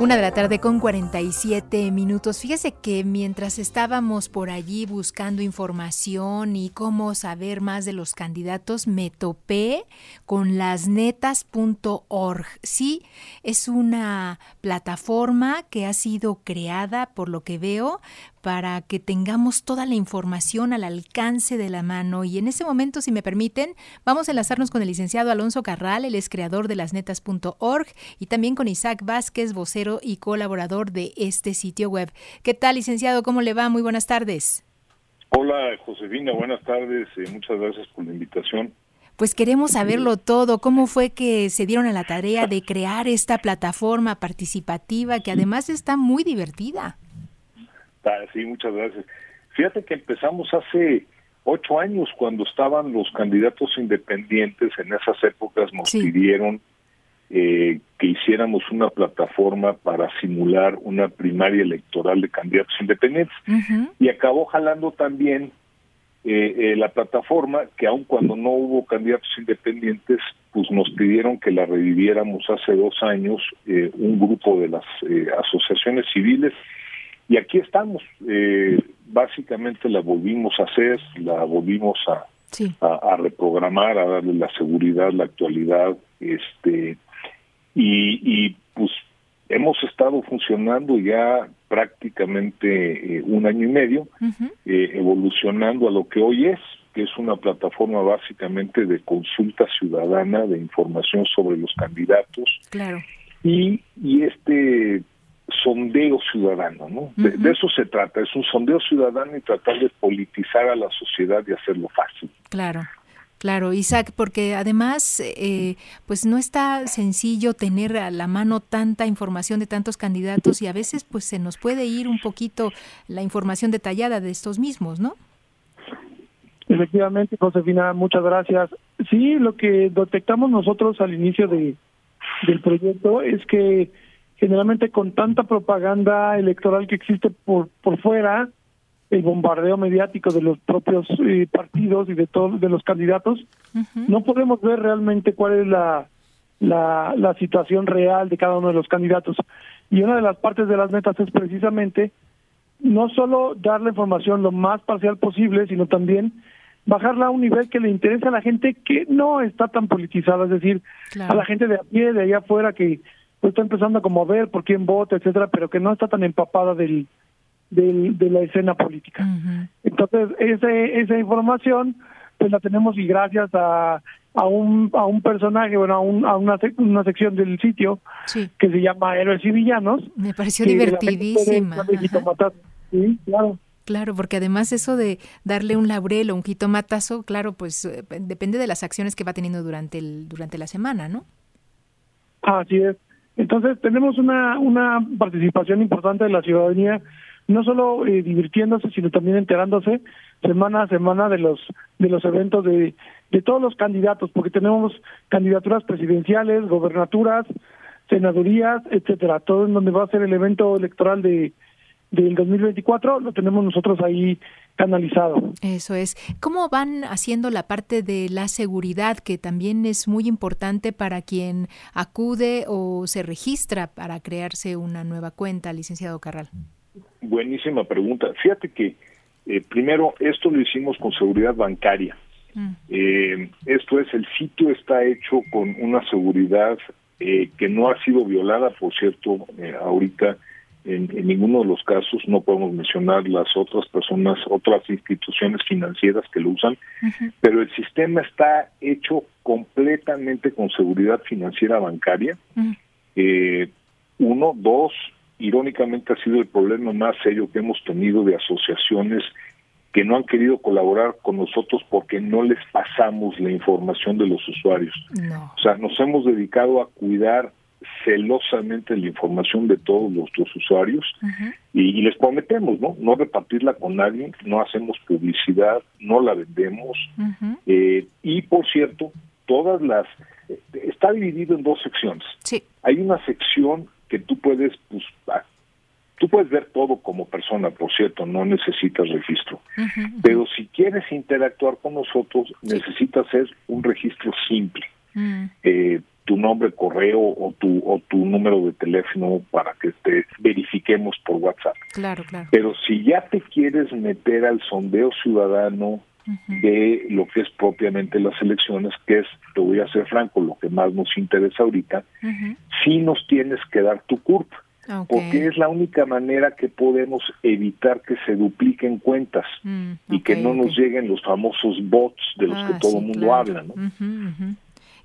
Una de la tarde con 47 minutos. Fíjese que mientras estábamos por allí buscando información y cómo saber más de los candidatos, me topé con lasnetas.org. Sí, es una plataforma que ha sido creada, por lo que veo, para que tengamos toda la información al alcance de la mano. Y en ese momento, si me permiten, vamos a enlazarnos con el licenciado Alonso Carral, el es creador de lasnetas.org, y también con Isaac Vázquez, vocero y colaborador de este sitio web. ¿Qué tal, licenciado? ¿Cómo le va? Muy buenas tardes. Hola, Josefina, buenas tardes. Eh, muchas gracias por la invitación. Pues queremos saberlo todo. ¿Cómo fue que se dieron a la tarea de crear esta plataforma participativa que además está muy divertida? Sí, muchas gracias. Fíjate que empezamos hace ocho años cuando estaban los candidatos independientes, en esas épocas nos pidieron eh, que hiciéramos una plataforma para simular una primaria electoral de candidatos independientes. Y acabó jalando también eh, eh, la plataforma, que aun cuando no hubo candidatos independientes, pues nos pidieron que la reviviéramos hace dos años un grupo de las asociaciones civiles y aquí estamos. Eh, básicamente la volvimos a hacer, la volvimos a, a, reprogramar, a darle la seguridad, la actualidad, este y, y pues hemos estado funcionando ya prácticamente eh, un año y medio, eh, evolucionando a lo que hoy es, que es una plataforma básicamente de consulta ciudadana, de información sobre los candidatos. Claro. Y, y este sondeo ciudadano, ¿no? de, eso se trata, es un sondeo ciudadano y tratar de politizar a la sociedad y hacerlo fácil. Claro. Claro, Isaac, porque además, eh, pues no está sencillo tener a la mano tanta información de tantos candidatos y a veces, pues se nos puede ir un poquito la información detallada de estos mismos, ¿no? Efectivamente, Josefina, muchas gracias. Sí, lo que detectamos nosotros al inicio de, del proyecto es que generalmente con tanta propaganda electoral que existe por por fuera el bombardeo mediático de los propios eh, partidos y de todos de los candidatos no podemos ver realmente cuál es la, la la situación real de cada uno de los candidatos. Y una de las partes de las metas es precisamente no solo dar la información lo más parcial posible sino también bajarla a un nivel que le interese a la gente que no está tan politizada, es decir, a la gente de a pie, de allá afuera que pues está empezando como a ver por quién vota, etcétera, pero que no está tan empapada del, del de la escena política. Entonces, ese, esa información pues la tenemos y gracias a, a un a un personaje, bueno, a, un, a una, una sección del sitio que se llama Héroes y Villanos. Me pareció divertidísima. Sí, claro. Claro, porque además eso de darle un laurel o un jitomatazo, claro, pues eh, depende de las acciones que va teniendo durante el durante la semana, ¿no? Así es. Entonces tenemos una, una participación importante de la ciudadanía, no solo eh, divirtiéndose, sino también enterándose semana a semana de los de los eventos de, de todos los candidatos, porque tenemos candidaturas presidenciales, gobernaturas, senadurías, etcétera, todo en donde va a ser el evento electoral de del 2024 lo tenemos nosotros ahí canalizado. Eso es. ¿Cómo van haciendo la parte de la seguridad, que también es muy importante para quien acude o se registra para crearse una nueva cuenta, licenciado Carral? Buenísima pregunta. Fíjate que eh, primero esto lo hicimos con seguridad bancaria. Mm. Eh, esto es, el sitio está hecho con una seguridad eh, que no ha sido violada, por cierto, ahorita en, ninguno de los casos no podemos mencionar las otras personas, otras instituciones financieras que lo usan, pero el sistema está hecho completamente con seguridad financiera bancaria. eh, uno, dos, irónicamente ha sido el problema más serio que hemos tenido de asociaciones que no han querido colaborar con nosotros porque no les pasamos la información de los usuarios. O sea, nos hemos dedicado a cuidar celosamente la información de todos los, usuarios y, les prometemos, ¿no? No repartirla con nadie, no hacemos publicidad, no la vendemos eh, y por cierto, todas las está dividido en dos secciones. Sí. Hay una sección que tú puedes pues, ah, tú puedes ver todo como persona, por cierto, no necesitas registro. Pero si quieres interactuar con nosotros, necesitas hacer un registro simple. Mm. Eh, tu nombre, correo o tu o tu número de teléfono para que te verifiquemos por WhatsApp. Claro, claro. Pero si ya te quieres meter al sondeo ciudadano de lo que es propiamente las elecciones, que es, te voy a ser franco, lo que más nos interesa ahorita, sí nos tienes que dar tu CURP. Porque es la única manera que podemos evitar que se dupliquen cuentas mm, y que no nos lleguen los famosos bots de los que Ah, todo el sí, mundo claro. habla. ¿no? Ujú.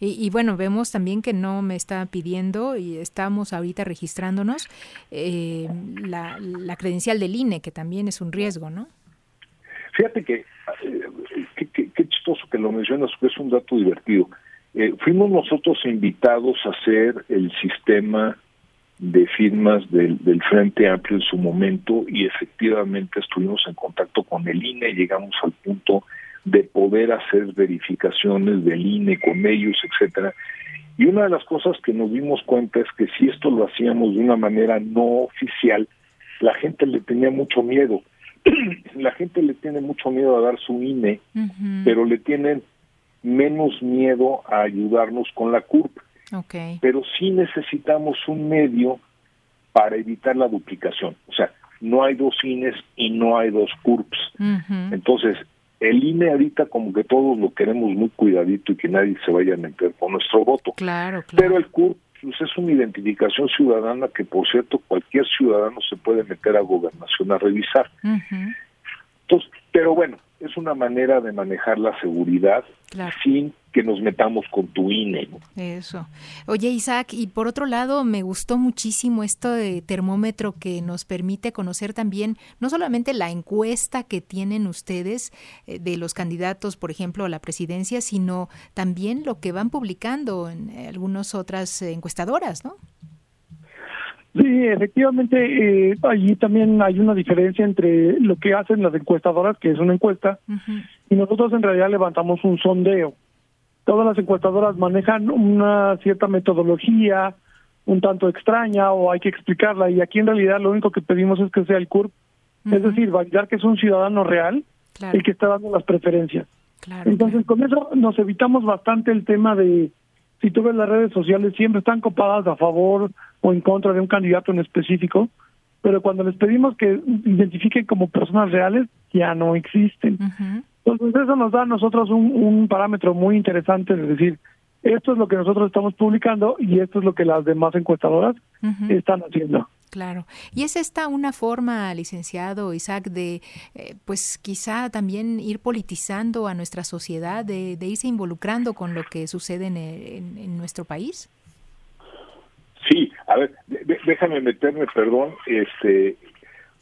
Y, y bueno, vemos también que no me está pidiendo y estamos ahorita registrándonos eh, la, la credencial del INE, que también es un riesgo, ¿no? Fíjate que, eh, qué, chistoso que lo mencionas, que es un dato divertido. Eh, fuimos nosotros invitados a hacer el sistema de firmas del, del Frente Amplio en su momento y efectivamente estuvimos en contacto con el INE, llegamos al punto de poder hacer verificaciones del INE con ellos, etcétera. Y una de las cosas que nos dimos cuenta es que si esto lo hacíamos de una manera no oficial, la gente le tenía mucho miedo. la gente le tiene mucho miedo a dar su INE, pero le tienen menos miedo a ayudarnos con la CURP. Ok. Pero sí necesitamos un medio para evitar la duplicación. O sea, no hay dos INES y no hay dos CURPs. Entonces, el INE ahorita como que todos lo queremos muy cuidadito y que nadie se vaya a meter con nuestro voto. Claro, claro. Pero el CURP pues, es una identificación ciudadana que, por cierto, cualquier ciudadano se puede meter a gobernación a revisar. Entonces, pero bueno, es una manera de manejar la seguridad Claro. sin que nos metamos con tu INE. ¿no? Eso. Oye, Isaac, y por otro lado, me gustó muchísimo esto de termómetro que nos permite conocer también no solamente la encuesta que tienen ustedes eh, de los candidatos, por ejemplo, a la presidencia, sino también lo que van publicando en eh, algunas otras eh, encuestadoras, ¿no? Sí, efectivamente, eh, allí también hay una diferencia entre lo que hacen las encuestadoras, que es una encuesta, y nosotros en realidad levantamos un sondeo. Todas las encuestadoras manejan una cierta metodología un tanto extraña o hay que explicarla y aquí en realidad lo único que pedimos es que sea el CURP, es decir, validar que es un ciudadano real Claro, el que está dando las preferencias. claro. Entonces, con eso nos evitamos bastante el tema de, si tú ves las redes sociales, siempre están copadas a favor o en contra de un candidato en específico, pero cuando les pedimos que identifiquen como personas reales, ya no existen. Ujú, Entonces, eso nos da a nosotros un, un parámetro muy interesante, es decir, esto es lo que nosotros estamos publicando y esto es lo que las demás encuestadoras están haciendo. Claro. Y es esta una forma, licenciado Isaac, de, eh, pues quizá también ir politizando a nuestra sociedad, de, de irse involucrando con lo que sucede en, en- en nuestro país. Sí, a ver, de- déjame meterme, perdón, este,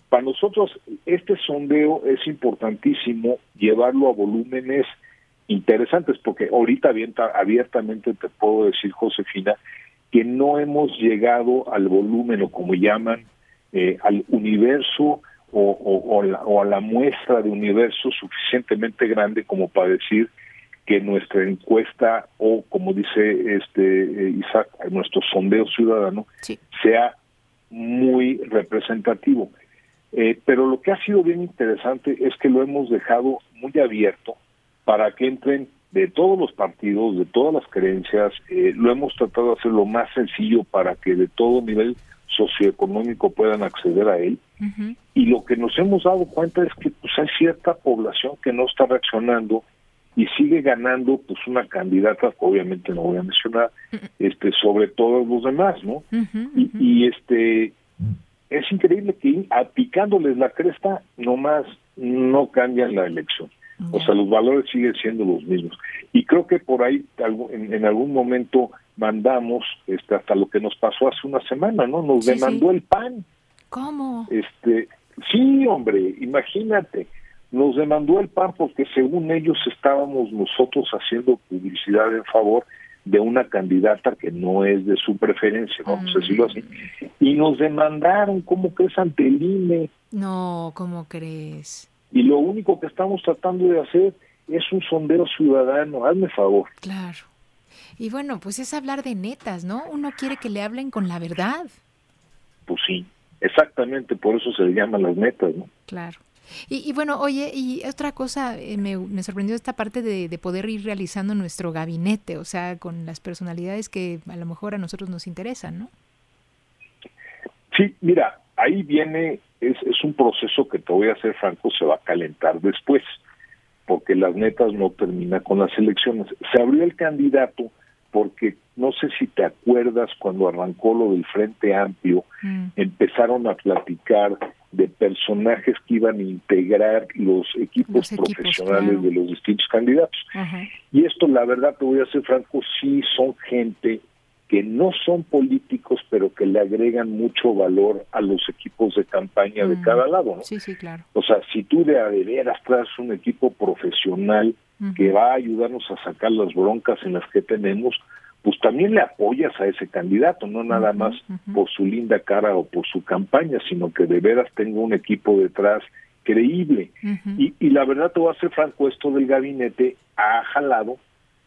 para nosotros este sondeo es importantísimo llevarlo a volúmenes interesantes, porque ahorita abiertamente te puedo decir, Josefina, que no hemos llegado al volumen o como llaman, eh, al universo o, o- o la- o a la muestra de universo suficientemente grande como para decir que nuestra encuesta o como dice este eh, Isaac, nuestro sondeo ciudadano Sí. sea muy representativo. Eh, pero lo que ha sido bien interesante es que lo hemos dejado muy abierto para que entren de todos los partidos, de todas las creencias, eh, lo hemos tratado de hacer lo más sencillo para que de todo nivel socioeconómico puedan acceder a él. Y lo que nos hemos dado cuenta es que pues hay cierta población que no está reaccionando y sigue ganando pues una candidata, que obviamente no voy a mencionar, este sobre todos los demás, ¿no? y, este es increíble que aplicándoles la cresta nomás no cambian la elección. O sea, los valores siguen siendo los mismos. Y creo que por ahí en, en algún momento mandamos este hasta lo que nos pasó hace una semana, ¿no? Nos Sí, demandó sí. el PAN. ¿Cómo? Este, sí, hombre, imagínate, nos demandó el PAN porque según ellos estábamos nosotros haciendo publicidad en favor de una candidata que no es de su preferencia, vamos a decirlo así, y nos demandaron, ¿cómo crees ante el INE? No, ¿cómo crees? Y lo único que estamos tratando de hacer es un sondeo ciudadano, hazme favor. Claro. Y bueno, pues es hablar de netas, ¿no? Uno quiere que le hablen con la verdad. Pues sí, exactamente, por eso se le llaman las metas, ¿no? Claro. Y, bueno, oye, y otra cosa, eh, me, me, sorprendió esta parte de, de, poder ir realizando nuestro gabinete, o sea, con las personalidades que a lo mejor a nosotros nos interesan, ¿no? Sí, mira, ahí viene, es, es un proceso que te voy a ser franco, se va a calentar después, porque las netas no termina con las elecciones. Se abrió el candidato porque no sé si te acuerdas cuando arrancó lo del Frente Amplio, mm. empezaron a platicar de personajes que iban a integrar los equipos, profesionales de los distintos candidatos. Y esto, la verdad, te voy a ser franco, sí son gente que no son políticos, pero que le agregan mucho valor a los equipos de campaña de mm. cada lado. ¿no? Sí, sí, claro. O sea, si tú de a veras traes un equipo profesional que va a ayudarnos a sacar las broncas en las que tenemos, pues también le apoyas a ese candidato, no nada más por su linda cara o por su campaña, sino que de veras tenga un equipo detrás creíble. y, y la verdad te voy a ser franco, esto del gabinete ha jalado,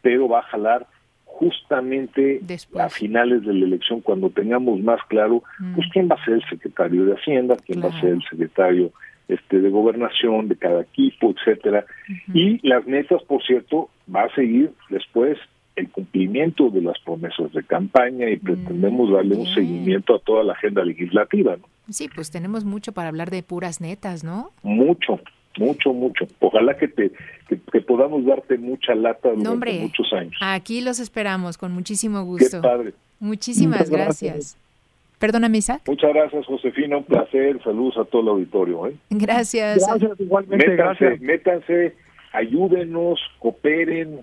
pero va a jalar justamente a finales de la elección, cuando tengamos más claro, pues quién va a ser el secretario de Hacienda, quién va a ser el secretario este de gobernación de cada equipo, etcétera. Y las metas, por cierto, va a seguir después el cumplimiento de las promesas de campaña y pretendemos mm, darle un seguimiento a toda la agenda legislativa, ¿no? Sí, pues tenemos mucho para hablar de puras netas, ¿no? Mucho, mucho, mucho. Ojalá que te que, podamos darte mucha lata durante muchos años. Aquí los esperamos con muchísimo gusto. Qué padre. Muchísimas gracias. Perdóname, Isaac. Muchas gracias, Josefina. Un placer. Saludos a todo el auditorio. ¿eh? Gracias. Gracias, igualmente. Métanse, gracias. métanse, ayúdenos, cooperen,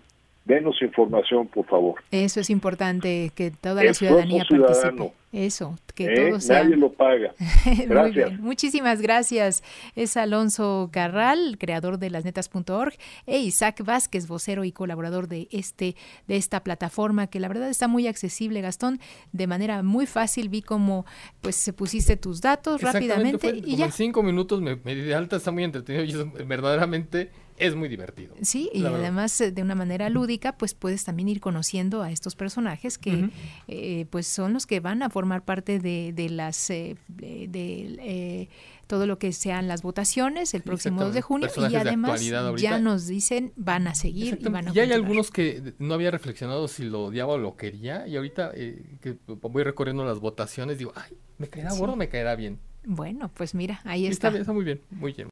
denos información, por favor. Eso es importante, que toda la ciudadanía participe. Eso, que ¿Eh? todo sea... Nadie lo paga. Gracias. Muchísimas gracias. Es Alonso Garral, creador de lasnetas.org, e Isaac Vázquez, vocero y colaborador de este de esta plataforma que la verdad está muy accesible, Gastón, de manera muy fácil. Vi cómo pues se pusiste tus datos rápidamente y ya. En cinco minutos me, me di de alta, está muy entretenido y verdaderamente es muy divertido. Sí, y además eh, de una manera lúdica, pues puedes también ir conociendo a estos personajes que eh, pues son los que van a formar parte de, de las eh, de, todo lo que sean las votaciones el próximo 2 de junio y además ya nos dicen van a seguir y van a Y hay algunos que no había reflexionado si lo odiaba o lo quería y ahorita que voy recorriendo las votaciones digo, ay, me caerá gordo, me caerá bien. Bueno, pues mira, ahí está. Está, está muy bien, muy bien.